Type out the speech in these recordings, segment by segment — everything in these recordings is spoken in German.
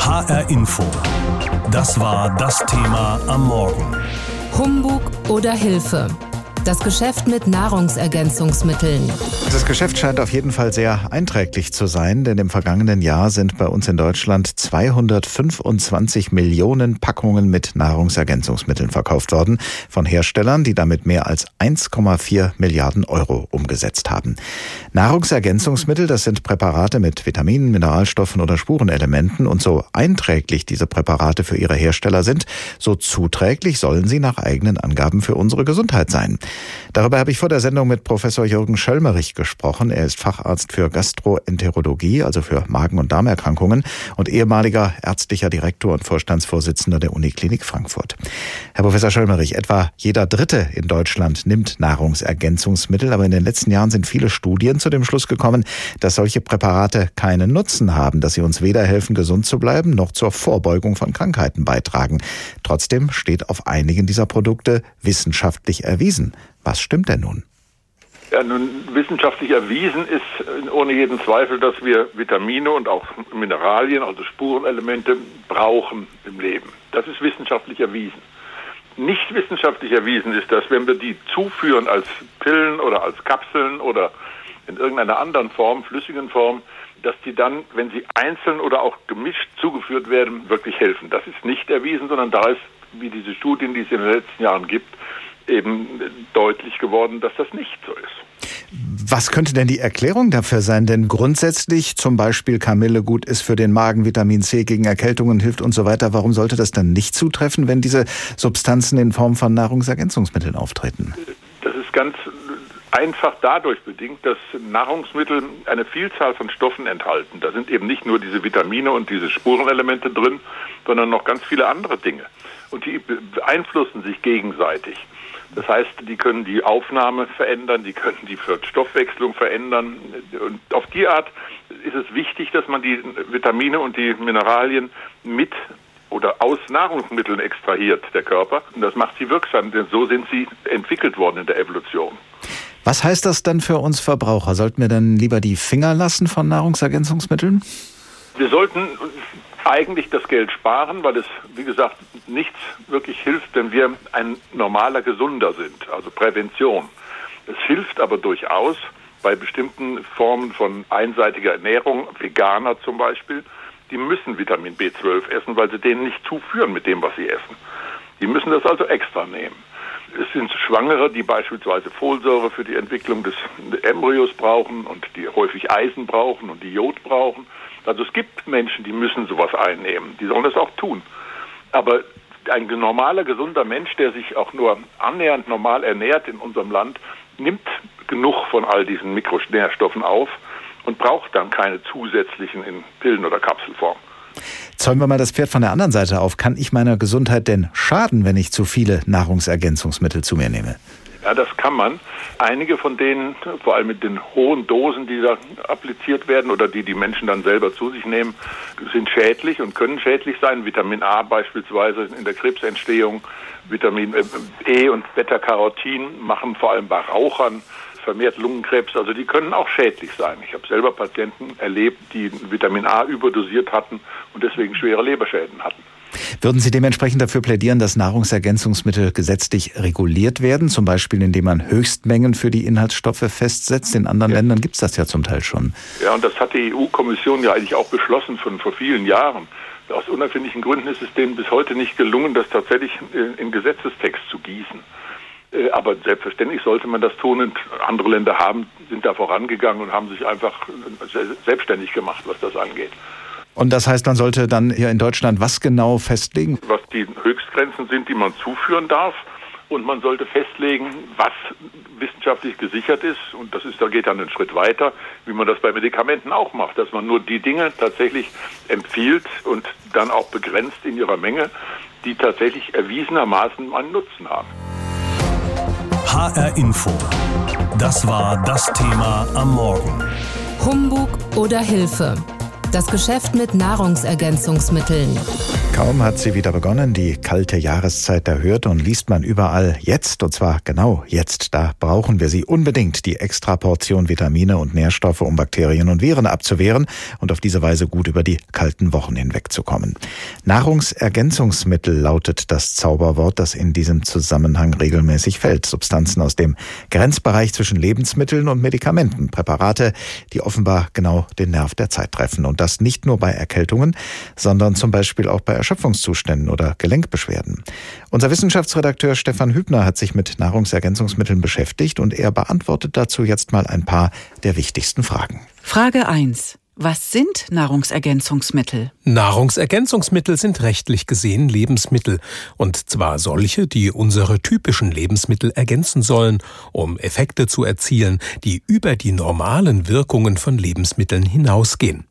HR Info. Das war das Thema am Morgen. Humbug oder Hilfe? Das Geschäft mit Nahrungsergänzungsmitteln. Das Geschäft scheint auf jeden Fall sehr einträglich zu sein, denn im vergangenen Jahr sind bei uns in Deutschland 225 Millionen Packungen mit Nahrungsergänzungsmitteln verkauft worden von Herstellern, die damit mehr als 1,4 Milliarden Euro umgesetzt haben. Nahrungsergänzungsmittel, das sind Präparate mit Vitaminen, Mineralstoffen oder Spurenelementen und so einträglich diese Präparate für ihre Hersteller sind, so zuträglich sollen sie nach eigenen Angaben für unsere Gesundheit sein. Darüber habe ich vor der Sendung mit Professor Jürgen Schöllmerich gesprochen. Er ist Facharzt für Gastroenterologie, also für Magen- und Darmerkrankungen und ehemaliger ärztlicher Direktor und Vorstandsvorsitzender der Uniklinik Frankfurt. Herr Professor Schöllmerich, etwa jeder Dritte in Deutschland nimmt Nahrungsergänzungsmittel, aber in den letzten Jahren sind viele Studien zu dem Schluss gekommen, dass solche Präparate keinen Nutzen haben, dass sie uns weder helfen, gesund zu bleiben, noch zur Vorbeugung von Krankheiten beitragen. Trotzdem steht auf einigen dieser Produkte wissenschaftlich erwiesen. Was stimmt denn nun? Ja, nun wissenschaftlich erwiesen ist ohne jeden Zweifel, dass wir Vitamine und auch Mineralien, also Spurenelemente, brauchen im Leben. Das ist wissenschaftlich erwiesen. Nicht wissenschaftlich erwiesen ist, dass wenn wir die zuführen als Pillen oder als Kapseln oder in irgendeiner anderen Form, flüssigen Form, dass die dann, wenn sie einzeln oder auch gemischt zugeführt werden, wirklich helfen. Das ist nicht erwiesen, sondern da ist, wie diese Studien, die es in den letzten Jahren gibt, eben deutlich geworden, dass das nicht so ist. Was könnte denn die Erklärung dafür sein? Denn grundsätzlich zum Beispiel Kamille gut ist für den Magen, Vitamin C gegen Erkältungen hilft und so weiter. Warum sollte das dann nicht zutreffen, wenn diese Substanzen in Form von Nahrungsergänzungsmitteln auftreten? Das ist ganz einfach dadurch bedingt, dass Nahrungsmittel eine Vielzahl von Stoffen enthalten. Da sind eben nicht nur diese Vitamine und diese Spurenelemente drin, sondern noch ganz viele andere Dinge. Und die beeinflussen sich gegenseitig. Das heißt, die können die Aufnahme verändern, die können die Stoffwechslung verändern. Und auf die Art ist es wichtig, dass man die Vitamine und die Mineralien mit oder aus Nahrungsmitteln extrahiert, der Körper. Und das macht sie wirksam, denn so sind sie entwickelt worden in der Evolution. Was heißt das dann für uns Verbraucher? Sollten wir dann lieber die Finger lassen von Nahrungsergänzungsmitteln? Wir sollten eigentlich das Geld sparen, weil es, wie gesagt, nichts wirklich hilft, wenn wir ein normaler Gesunder sind, also Prävention. Es hilft aber durchaus bei bestimmten Formen von einseitiger Ernährung, Veganer zum Beispiel, die müssen Vitamin B12 essen, weil sie denen nicht zuführen mit dem, was sie essen. Die müssen das also extra nehmen. Es sind Schwangere, die beispielsweise Folsäure für die Entwicklung des Embryos brauchen und die häufig Eisen brauchen und die Jod brauchen. Also es gibt Menschen, die müssen sowas einnehmen. Die sollen das auch tun. Aber ein normaler, gesunder Mensch, der sich auch nur annähernd normal ernährt in unserem Land, nimmt genug von all diesen Mikronährstoffen auf und braucht dann keine zusätzlichen in Pillen- oder Kapselform. Zäumen wir mal das Pferd von der anderen Seite auf. Kann ich meiner Gesundheit denn schaden, wenn ich zu viele Nahrungsergänzungsmittel zu mir nehme? Ja, das kann man. Einige von denen, vor allem mit den hohen Dosen, die da appliziert werden oder die die Menschen dann selber zu sich nehmen, sind schädlich und können schädlich sein. Vitamin A beispielsweise in der Krebsentstehung, Vitamin äh, E und Beta-Carotin machen vor allem bei Rauchern vermehrt Lungenkrebs. Also die können auch schädlich sein. Ich habe selber Patienten erlebt, die Vitamin A überdosiert hatten und deswegen schwere Leberschäden hatten. Würden Sie dementsprechend dafür plädieren, dass Nahrungsergänzungsmittel gesetzlich reguliert werden, zum Beispiel indem man Höchstmengen für die Inhaltsstoffe festsetzt? In anderen ja. Ländern gibt es das ja zum Teil schon. Ja, und das hat die EU-Kommission ja eigentlich auch beschlossen von vor vielen Jahren. Aus unerfindlichen Gründen ist es denen bis heute nicht gelungen, das tatsächlich in Gesetzestext zu gießen. Äh, aber selbstverständlich sollte man das tun und andere Länder haben, sind da vorangegangen und haben sich einfach selbstständig gemacht, was das angeht. Und das heißt, man sollte dann hier in Deutschland was genau festlegen? Was die Höchstgrenzen sind, die man zuführen darf. Und man sollte festlegen, was wissenschaftlich gesichert ist. Und das ist, da geht dann einen Schritt weiter, wie man das bei Medikamenten auch macht, dass man nur die Dinge tatsächlich empfiehlt und dann auch begrenzt in ihrer Menge, die tatsächlich erwiesenermaßen einen Nutzen haben. HR Info. Das war das Thema am Morgen. Humbug oder Hilfe. Das Geschäft mit Nahrungsergänzungsmitteln. Kaum hat sie wieder begonnen, die kalte Jahreszeit erhört und liest man überall jetzt, und zwar genau jetzt, da brauchen wir sie unbedingt, die Extraportion Vitamine und Nährstoffe, um Bakterien und Viren abzuwehren und auf diese Weise gut über die kalten Wochen hinwegzukommen. Nahrungsergänzungsmittel lautet das Zauberwort, das in diesem Zusammenhang regelmäßig fällt. Substanzen aus dem Grenzbereich zwischen Lebensmitteln und Medikamenten, Präparate, die offenbar genau den Nerv der Zeit treffen. Und das nicht nur bei Erkältungen, sondern zum Beispiel auch bei Erschöpfungszuständen oder Gelenkbeschwerden. Unser Wissenschaftsredakteur Stefan Hübner hat sich mit Nahrungsergänzungsmitteln beschäftigt und er beantwortet dazu jetzt mal ein paar der wichtigsten Fragen. Frage 1. Was sind Nahrungsergänzungsmittel? Nahrungsergänzungsmittel sind rechtlich gesehen Lebensmittel, und zwar solche, die unsere typischen Lebensmittel ergänzen sollen, um Effekte zu erzielen, die über die normalen Wirkungen von Lebensmitteln hinausgehen.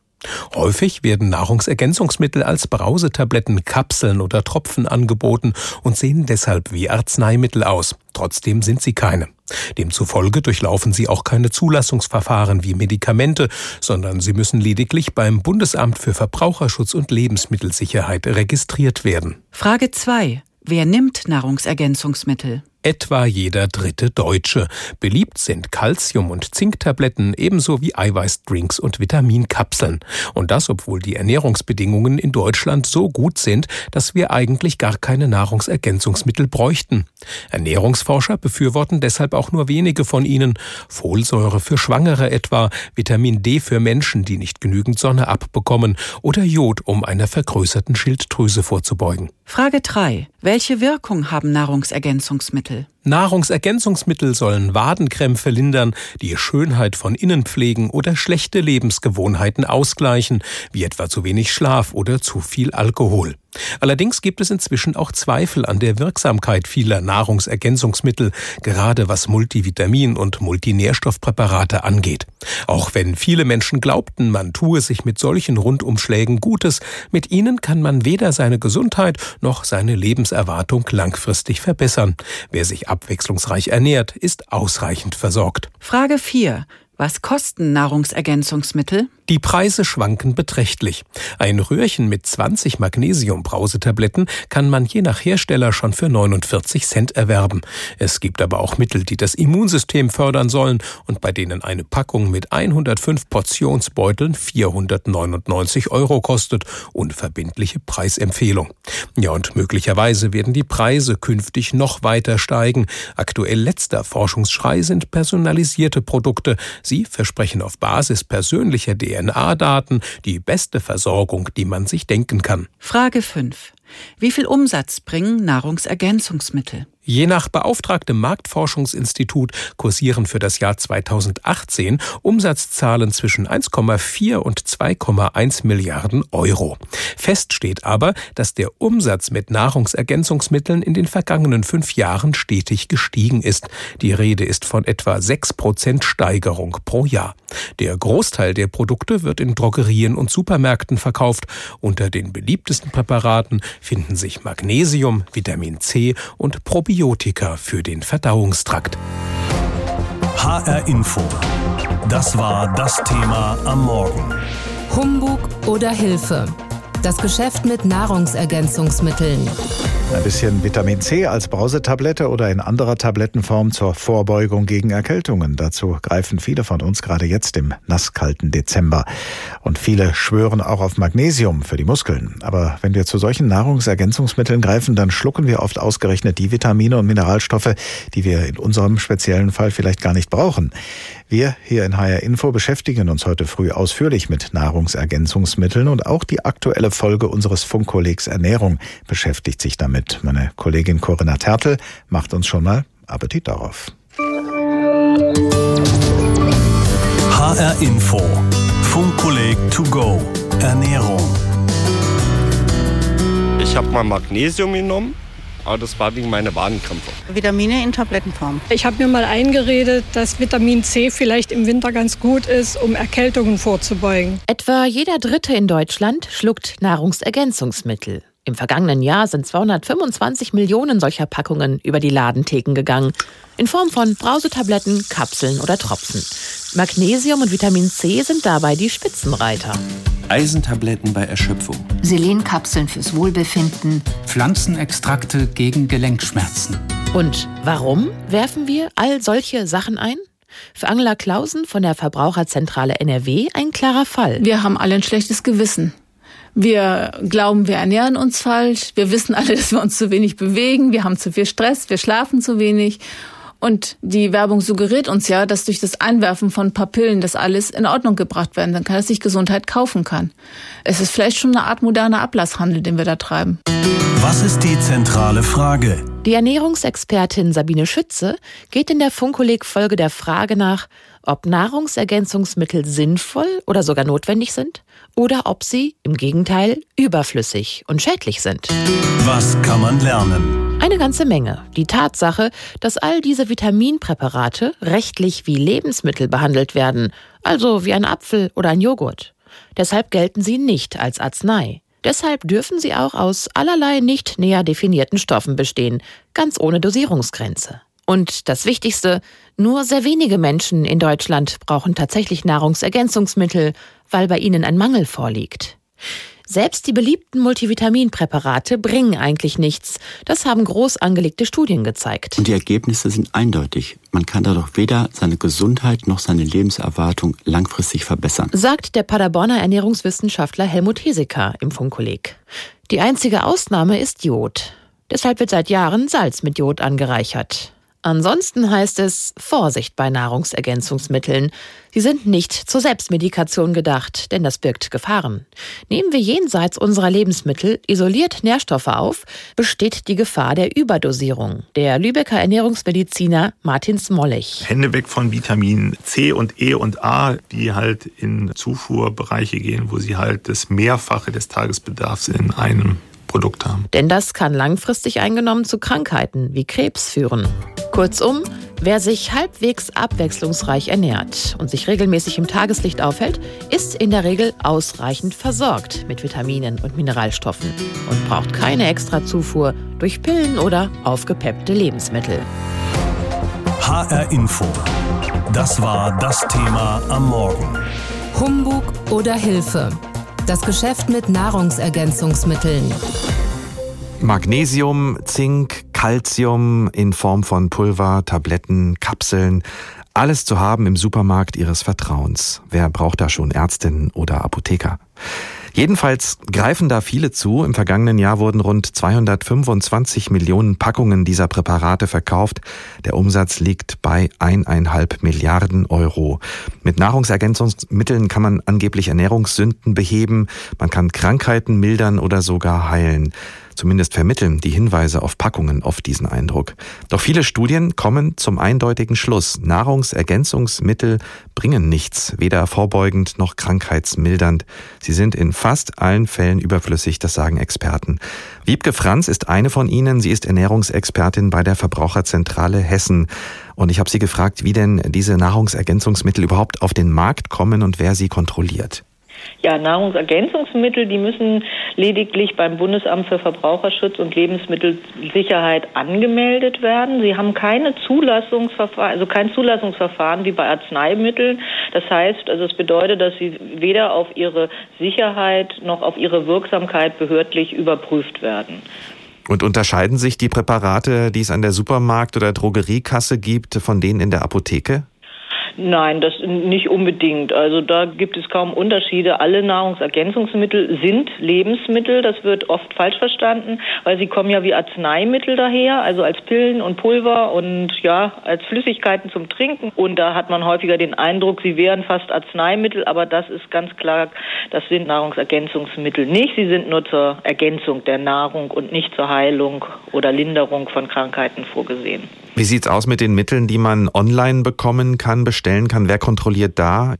Häufig werden Nahrungsergänzungsmittel als Brausetabletten, Kapseln oder Tropfen angeboten und sehen deshalb wie Arzneimittel aus. Trotzdem sind sie keine. Demzufolge durchlaufen sie auch keine Zulassungsverfahren wie Medikamente, sondern sie müssen lediglich beim Bundesamt für Verbraucherschutz und Lebensmittelsicherheit registriert werden. Frage 2. Wer nimmt Nahrungsergänzungsmittel? Etwa jeder dritte Deutsche. Beliebt sind Calcium- und Zinktabletten ebenso wie Eiweißdrinks und Vitaminkapseln. Und das, obwohl die Ernährungsbedingungen in Deutschland so gut sind, dass wir eigentlich gar keine Nahrungsergänzungsmittel bräuchten. Ernährungsforscher befürworten deshalb auch nur wenige von ihnen. Folsäure für Schwangere etwa, Vitamin D für Menschen, die nicht genügend Sonne abbekommen oder Jod, um einer vergrößerten Schilddrüse vorzubeugen. Frage 3. Welche Wirkung haben Nahrungsergänzungsmittel? Nahrungsergänzungsmittel sollen Wadenkrämpfe lindern, die Schönheit von innen pflegen oder schlechte Lebensgewohnheiten ausgleichen, wie etwa zu wenig Schlaf oder zu viel Alkohol. Allerdings gibt es inzwischen auch Zweifel an der Wirksamkeit vieler Nahrungsergänzungsmittel, gerade was Multivitamin- und Multinährstoffpräparate angeht. Auch wenn viele Menschen glaubten, man tue sich mit solchen Rundumschlägen Gutes, mit ihnen kann man weder seine Gesundheit noch seine Lebenserwartung langfristig verbessern. Wer sich abwechslungsreich ernährt, ist ausreichend versorgt. Frage 4. Was kosten Nahrungsergänzungsmittel? Die Preise schwanken beträchtlich. Ein Röhrchen mit 20 Magnesium-Brausetabletten kann man je nach Hersteller schon für 49 Cent erwerben. Es gibt aber auch Mittel, die das Immunsystem fördern sollen und bei denen eine Packung mit 105 Portionsbeuteln 499 Euro kostet. Unverbindliche Preisempfehlung. Ja, und möglicherweise werden die Preise künftig noch weiter steigen. Aktuell letzter Forschungsschrei sind personalisierte Produkte. Sie versprechen auf Basis persönlicher DNA DNA-Daten die beste Versorgung, die man sich denken kann. Frage 5. Wie viel Umsatz bringen Nahrungsergänzungsmittel? Je nach beauftragtem Marktforschungsinstitut kursieren für das Jahr 2018 Umsatzzahlen zwischen 1,4 und 2,1 Milliarden Euro. Fest steht aber, dass der Umsatz mit Nahrungsergänzungsmitteln in den vergangenen fünf Jahren stetig gestiegen ist. Die Rede ist von etwa 6 Prozent Steigerung pro Jahr. Der Großteil der Produkte wird in Drogerien und Supermärkten verkauft. Unter den beliebtesten Präparaten finden sich Magnesium, Vitamin C und Probiotika. Antibiotika für den Verdauungstrakt. HR Info. Das war das Thema am Morgen. Humbug oder Hilfe. Das Geschäft mit Nahrungsergänzungsmitteln. Ein bisschen Vitamin C als Brausetablette oder in anderer Tablettenform zur Vorbeugung gegen Erkältungen. Dazu greifen viele von uns gerade jetzt im nasskalten Dezember. Und viele schwören auch auf Magnesium für die Muskeln. Aber wenn wir zu solchen Nahrungsergänzungsmitteln greifen, dann schlucken wir oft ausgerechnet die Vitamine und Mineralstoffe, die wir in unserem speziellen Fall vielleicht gar nicht brauchen. Wir hier in HR Info beschäftigen uns heute früh ausführlich mit Nahrungsergänzungsmitteln und auch die aktuelle Folge unseres Funkkollegs Ernährung beschäftigt sich damit. Meine Kollegin Corinna Tertel macht uns schon mal Appetit darauf. HR Info. Funkkolleg to go. Ernährung. Ich habe mal Magnesium genommen aber das war wegen meiner Wadenkrämpfe. Vitamine in Tablettenform. Ich habe mir mal eingeredet, dass Vitamin C vielleicht im Winter ganz gut ist, um Erkältungen vorzubeugen. Etwa jeder Dritte in Deutschland schluckt Nahrungsergänzungsmittel. Im vergangenen Jahr sind 225 Millionen solcher Packungen über die Ladentheken gegangen. In Form von Brausetabletten, Kapseln oder Tropfen. Magnesium und Vitamin C sind dabei die Spitzenreiter. Eisentabletten bei Erschöpfung. Selenkapseln fürs Wohlbefinden. Pflanzenextrakte gegen Gelenkschmerzen. Und warum werfen wir all solche Sachen ein? Für Angela Klausen von der Verbraucherzentrale NRW ein klarer Fall. Wir haben alle ein schlechtes Gewissen. Wir glauben, wir ernähren uns falsch. Wir wissen alle, dass wir uns zu wenig bewegen. Wir haben zu viel Stress. Wir schlafen zu wenig. Und die Werbung suggeriert uns ja, dass durch das Einwerfen von paar Pillen das alles in Ordnung gebracht werden dann kann, dass sich Gesundheit kaufen kann. Es ist vielleicht schon eine Art moderner Ablasshandel, den wir da treiben. Was ist die zentrale Frage? Die Ernährungsexpertin Sabine Schütze geht in der Funkkolleg-Folge der Frage nach, ob Nahrungsergänzungsmittel sinnvoll oder sogar notwendig sind oder ob sie im Gegenteil überflüssig und schädlich sind. Was kann man lernen? Eine ganze Menge. Die Tatsache, dass all diese Vitaminpräparate rechtlich wie Lebensmittel behandelt werden, also wie ein Apfel oder ein Joghurt. Deshalb gelten sie nicht als Arznei. Deshalb dürfen sie auch aus allerlei nicht näher definierten Stoffen bestehen, ganz ohne Dosierungsgrenze. Und das Wichtigste, nur sehr wenige Menschen in Deutschland brauchen tatsächlich Nahrungsergänzungsmittel, weil bei ihnen ein Mangel vorliegt. Selbst die beliebten Multivitaminpräparate bringen eigentlich nichts. Das haben groß angelegte Studien gezeigt. Und die Ergebnisse sind eindeutig. Man kann dadurch weder seine Gesundheit noch seine Lebenserwartung langfristig verbessern. Sagt der Paderborner Ernährungswissenschaftler Helmut Heseker im Funkkolleg. Die einzige Ausnahme ist Jod. Deshalb wird seit Jahren Salz mit Jod angereichert. Ansonsten heißt es Vorsicht bei Nahrungsergänzungsmitteln. Sie sind nicht zur Selbstmedikation gedacht, denn das birgt Gefahren. Nehmen wir jenseits unserer Lebensmittel isoliert Nährstoffe auf, besteht die Gefahr der Überdosierung. Der Lübecker Ernährungsmediziner Martin Smollig. Hände weg von Vitamin C und E und A, die halt in Zufuhrbereiche gehen, wo sie halt das Mehrfache des Tagesbedarfs in einem Produkt haben. Denn das kann langfristig eingenommen zu Krankheiten wie Krebs führen. Kurzum, wer sich halbwegs abwechslungsreich ernährt und sich regelmäßig im Tageslicht aufhält, ist in der Regel ausreichend versorgt mit Vitaminen und Mineralstoffen und braucht keine extra Zufuhr durch Pillen oder aufgepeppte Lebensmittel. HR Info. Das war das Thema am Morgen. Humbug oder Hilfe. Das Geschäft mit Nahrungsergänzungsmitteln. Magnesium, Zink, Calcium in Form von Pulver, Tabletten, Kapseln. Alles zu haben im Supermarkt Ihres Vertrauens. Wer braucht da schon Ärztinnen oder Apotheker? Jedenfalls greifen da viele zu. Im vergangenen Jahr wurden rund 225 Millionen Packungen dieser Präparate verkauft. Der Umsatz liegt bei eineinhalb Milliarden Euro. Mit Nahrungsergänzungsmitteln kann man angeblich Ernährungssünden beheben, man kann Krankheiten mildern oder sogar heilen. Zumindest vermitteln die Hinweise auf Packungen oft diesen Eindruck. Doch viele Studien kommen zum eindeutigen Schluss. Nahrungsergänzungsmittel bringen nichts, weder vorbeugend noch krankheitsmildernd. Sie sind in fast allen Fällen überflüssig, das sagen Experten. Wiebke Franz ist eine von ihnen. Sie ist Ernährungsexpertin bei der Verbraucherzentrale Hessen. Und ich habe sie gefragt, wie denn diese Nahrungsergänzungsmittel überhaupt auf den Markt kommen und wer sie kontrolliert. Ja, Nahrungsergänzungsmittel, die müssen lediglich beim Bundesamt für Verbraucherschutz und Lebensmittelsicherheit angemeldet werden. Sie haben keine Zulassungsverfahren, also kein Zulassungsverfahren wie bei Arzneimitteln. Das heißt, also es bedeutet, dass sie weder auf ihre Sicherheit noch auf ihre Wirksamkeit behördlich überprüft werden. Und unterscheiden sich die Präparate, die es an der Supermarkt- oder Drogeriekasse gibt, von denen in der Apotheke? Nein, das nicht unbedingt. Also da gibt es kaum Unterschiede. Alle Nahrungsergänzungsmittel sind Lebensmittel. Das wird oft falsch verstanden, weil sie kommen ja wie Arzneimittel daher, also als Pillen und Pulver und ja, als Flüssigkeiten zum Trinken. Und da hat man häufiger den Eindruck, sie wären fast Arzneimittel, aber das ist ganz klar, das sind Nahrungsergänzungsmittel nicht. Sie sind nur zur Ergänzung der Nahrung und nicht zur Heilung oder Linderung von Krankheiten vorgesehen. Wie sieht's aus mit den Mitteln, die man online bekommen kann, bestellen kann? Wer kontrolliert da?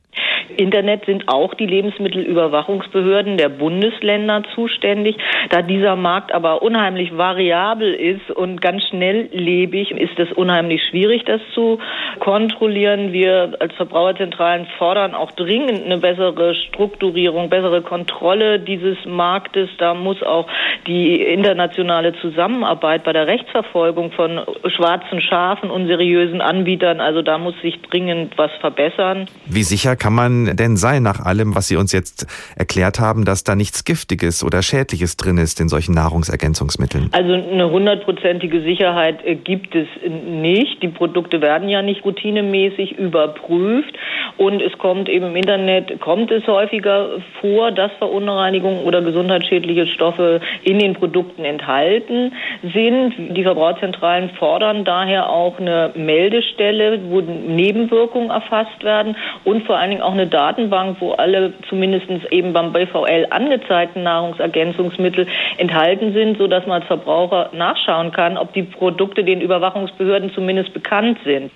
Internet sind auch die Lebensmittelüberwachungsbehörden der Bundesländer zuständig. Da dieser Markt aber unheimlich variabel ist und ganz schnelllebig, ist es unheimlich schwierig, das zu kontrollieren. Wir als Verbraucherzentralen fordern auch dringend eine bessere Strukturierung, bessere Kontrolle dieses Marktes. Da muss auch die internationale Zusammenarbeit bei der Rechtsverfolgung von schwarzen Schafen, unseriösen Anbietern, also da muss sich dringend was verbessern. Wie sicher kann man denn sein, nach allem, was Sie uns jetzt erklärt haben, dass da nichts Giftiges oder Schädliches drin ist in solchen Nahrungsergänzungsmitteln? Also eine hundertprozentige Sicherheit äh, gibt es nicht. Die Produkte werden ja nicht routinemäßig überprüft und es kommt eben im Internet, kommt es häufiger vor, dass Verunreinigungen oder gesundheitsschädliche Stoffe in den Produkten enthalten sind. Die Verbraucherzentralen fordern daher auch eine Meldestelle, wo Nebenwirkungen erfasst werden und vor allen Dingen auch eine Datenbank, wo alle zumindest eben beim BVL angezeigten Nahrungsergänzungsmittel enthalten sind, sodass man als Verbraucher nachschauen kann, ob die Produkte den Überwachungsbehörden zumindest bekannt sind.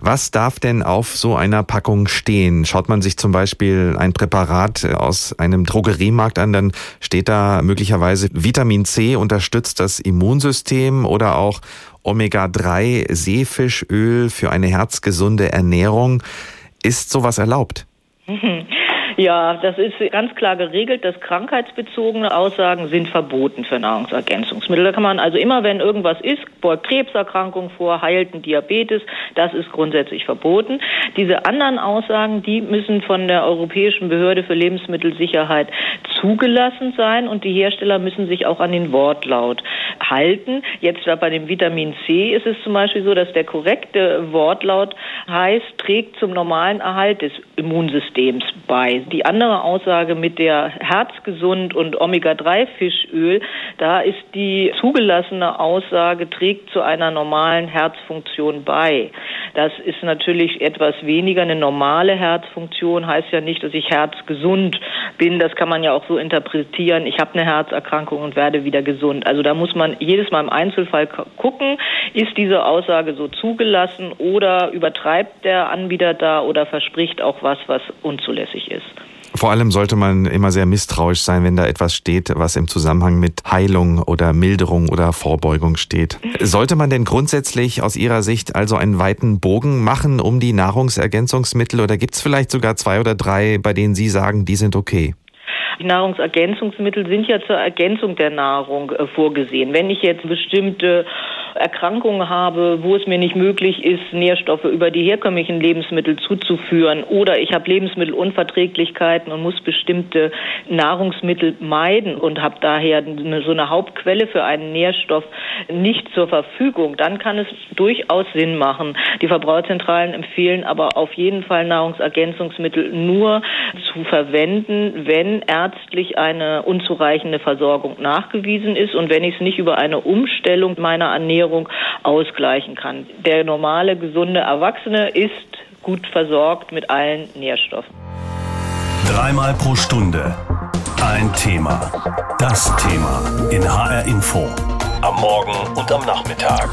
Was darf denn auf so einer Packung stehen? Schaut man sich zum Beispiel ein Präparat aus einem Drogeriemarkt an, dann steht da möglicherweise Vitamin C unterstützt das Immunsystem oder auch Omega-3 Seefischöl für eine herzgesunde Ernährung. Ist sowas erlaubt? 嗯 哼 Ja, das ist ganz klar geregelt, dass krankheitsbezogene Aussagen sind verboten für Nahrungsergänzungsmittel. Da kann man also immer, wenn irgendwas ist, beugt Krebserkrankung vor, heilt ein Diabetes, das ist grundsätzlich verboten. Diese anderen Aussagen, die müssen von der Europäischen Behörde für Lebensmittelsicherheit zugelassen sein und die Hersteller müssen sich auch an den Wortlaut halten. Jetzt bei dem Vitamin C ist es zum Beispiel so, dass der korrekte Wortlaut heißt, trägt zum normalen Erhalt des Immunsystems bei. Die andere Aussage mit der Herzgesund und Omega-3-Fischöl, da ist die zugelassene Aussage, trägt zu einer normalen Herzfunktion bei. Das ist natürlich etwas weniger. Eine normale Herzfunktion heißt ja nicht, dass ich herzgesund bin. Das kann man ja auch so interpretieren. Ich habe eine Herzerkrankung und werde wieder gesund. Also da muss man jedes Mal im Einzelfall gucken, ist diese Aussage so zugelassen oder übertreibt der Anbieter da oder verspricht auch was, was unzulässig ist. Vor allem sollte man immer sehr misstrauisch sein, wenn da etwas steht, was im Zusammenhang mit Heilung oder Milderung oder Vorbeugung steht. Sollte man denn grundsätzlich aus Ihrer Sicht also einen weiten Bogen machen um die Nahrungsergänzungsmittel oder gibt es vielleicht sogar zwei oder drei, bei denen Sie sagen, die sind okay? Die Nahrungsergänzungsmittel sind ja zur Ergänzung der Nahrung äh, vorgesehen. Wenn ich jetzt bestimmte Erkrankungen habe, wo es mir nicht möglich ist, Nährstoffe über die herkömmlichen Lebensmittel zuzuführen. Oder ich habe Lebensmittelunverträglichkeiten und muss bestimmte Nahrungsmittel meiden und habe daher so eine Hauptquelle für einen Nährstoff nicht zur Verfügung, dann kann es durchaus Sinn machen. Die Verbraucherzentralen empfehlen aber auf jeden Fall Nahrungsergänzungsmittel nur zu verwenden, wenn ärztlich eine unzureichende Versorgung nachgewiesen ist. Und wenn ich es nicht über eine Umstellung meiner Ernährung Ernährung ausgleichen kann. Der normale, gesunde Erwachsene ist gut versorgt mit allen Nährstoffen. Dreimal pro Stunde ein Thema. Das Thema in HR Info. Am Morgen und am Nachmittag.